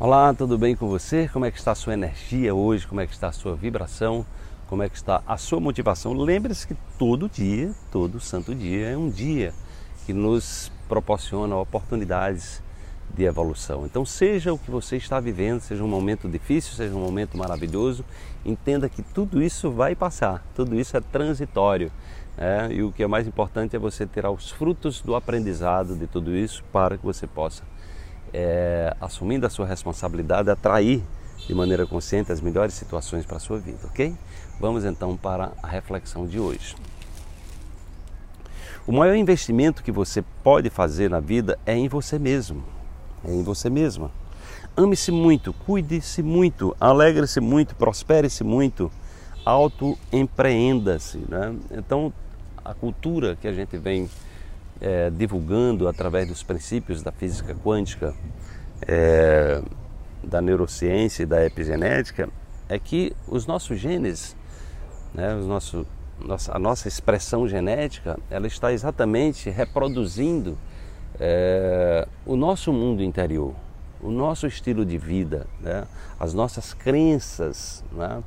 Olá, tudo bem com você? Como é que está a sua energia hoje? Como é que está a sua vibração? Como é que está a sua motivação? Lembre-se que todo dia, todo santo dia é um dia que nos proporciona oportunidades de evolução. Então, seja o que você está vivendo, seja um momento difícil, seja um momento maravilhoso, entenda que tudo isso vai passar, tudo isso é transitório. É? E o que é mais importante é você tirar os frutos do aprendizado de tudo isso para que você possa é, assumindo a sua responsabilidade, atrair de maneira consciente as melhores situações para a sua vida, ok? Vamos então para a reflexão de hoje. O maior investimento que você pode fazer na vida é em você mesmo, é em você mesma. Ame-se muito, cuide-se muito, alegre-se muito, prospere-se muito, auto-empreenda-se. Né? Então, a cultura que a gente vem é, divulgando através dos princípios da física quântica, é, da neurociência e da epigenética, é que os nossos genes, né, os nosso, nossa, a nossa expressão genética, ela está exatamente reproduzindo é, o nosso mundo interior, o nosso estilo de vida, né, as nossas crenças, né,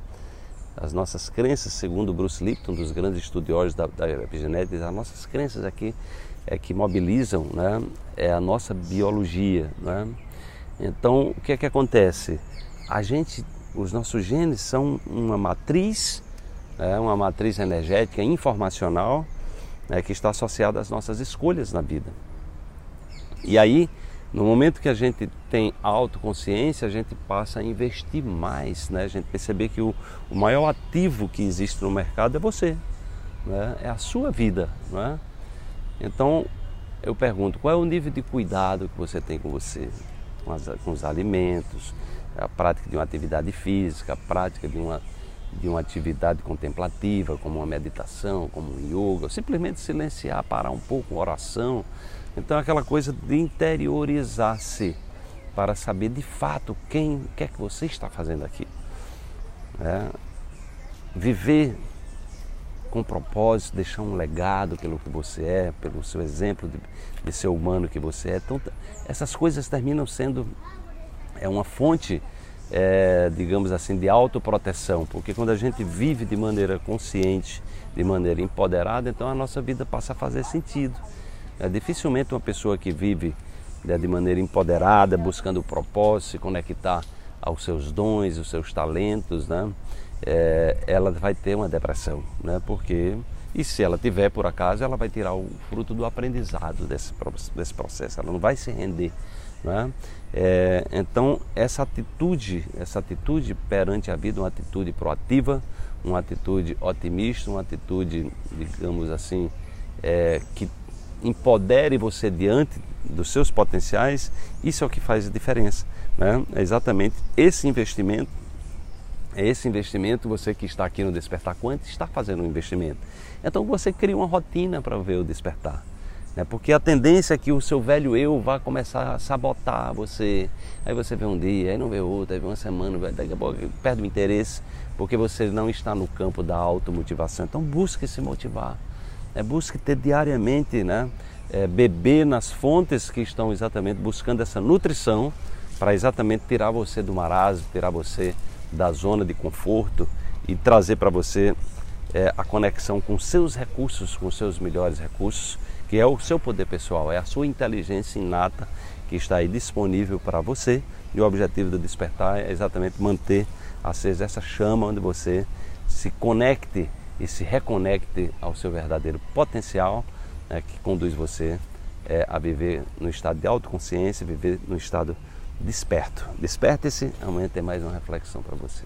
as nossas crenças, segundo Bruce Lipton, dos grandes estudiosos da, da epigenética, as nossas crenças aqui é que mobilizam né, é a nossa biologia. Né? Então, o que é que acontece? A gente, os nossos genes são uma matriz, né, uma matriz energética informacional né, que está associada às nossas escolhas na vida. E aí, no momento que a gente tem autoconsciência, a gente passa a investir mais, né? a gente perceber que o, o maior ativo que existe no mercado é você, né? é a sua vida. Né? Então, eu pergunto, qual é o nível de cuidado que você tem com você, com, as, com os alimentos, a prática de uma atividade física, a prática de uma, de uma atividade contemplativa, como uma meditação, como um yoga, simplesmente silenciar, parar um pouco, oração. Então, aquela coisa de interiorizar-se para saber de fato quem, que é que você está fazendo aqui. É, viver com propósito, deixar um legado pelo que você é, pelo seu exemplo de, de ser humano que você é. Então, essas coisas terminam sendo é uma fonte, é, digamos assim, de autoproteção, porque quando a gente vive de maneira consciente, de maneira empoderada, então a nossa vida passa a fazer sentido. É, dificilmente uma pessoa que vive né, de maneira empoderada, buscando o propósito, se conectar aos seus dons, aos seus talentos, né? é, ela vai ter uma depressão, né? Porque e se ela tiver por acaso, ela vai tirar o fruto do aprendizado desse, desse processo. Ela não vai se render, né? É, então essa atitude, essa atitude perante a vida, uma atitude proativa, uma atitude otimista, uma atitude, digamos assim, é, que empodere você diante dos seus potenciais, isso é o que faz a diferença. Né? É exatamente esse investimento é esse investimento, você que está aqui no Despertar Quanto está fazendo um investimento. Então você cria uma rotina para ver o despertar. Né? Porque a tendência é que o seu velho eu vá começar a sabotar você. Aí você vê um dia, aí não vê outro, aí vê uma semana, daqui a pouco perde o interesse, porque você não está no campo da automotivação. Então busque se motivar. Né? Busque ter diariamente, né? É, beber nas fontes que estão exatamente buscando essa nutrição para exatamente tirar você do marasmo, tirar você da zona de conforto e trazer para você é, a conexão com seus recursos, com seus melhores recursos, que é o seu poder pessoal, é a sua inteligência inata que está aí disponível para você. E o objetivo do despertar é exatamente manter acesa essa chama onde você se conecte e se reconecte ao seu verdadeiro potencial né, que conduz você é, a viver no estado de autoconsciência, viver no estado desperto. Desperte-se, amanhã tem mais uma reflexão para você.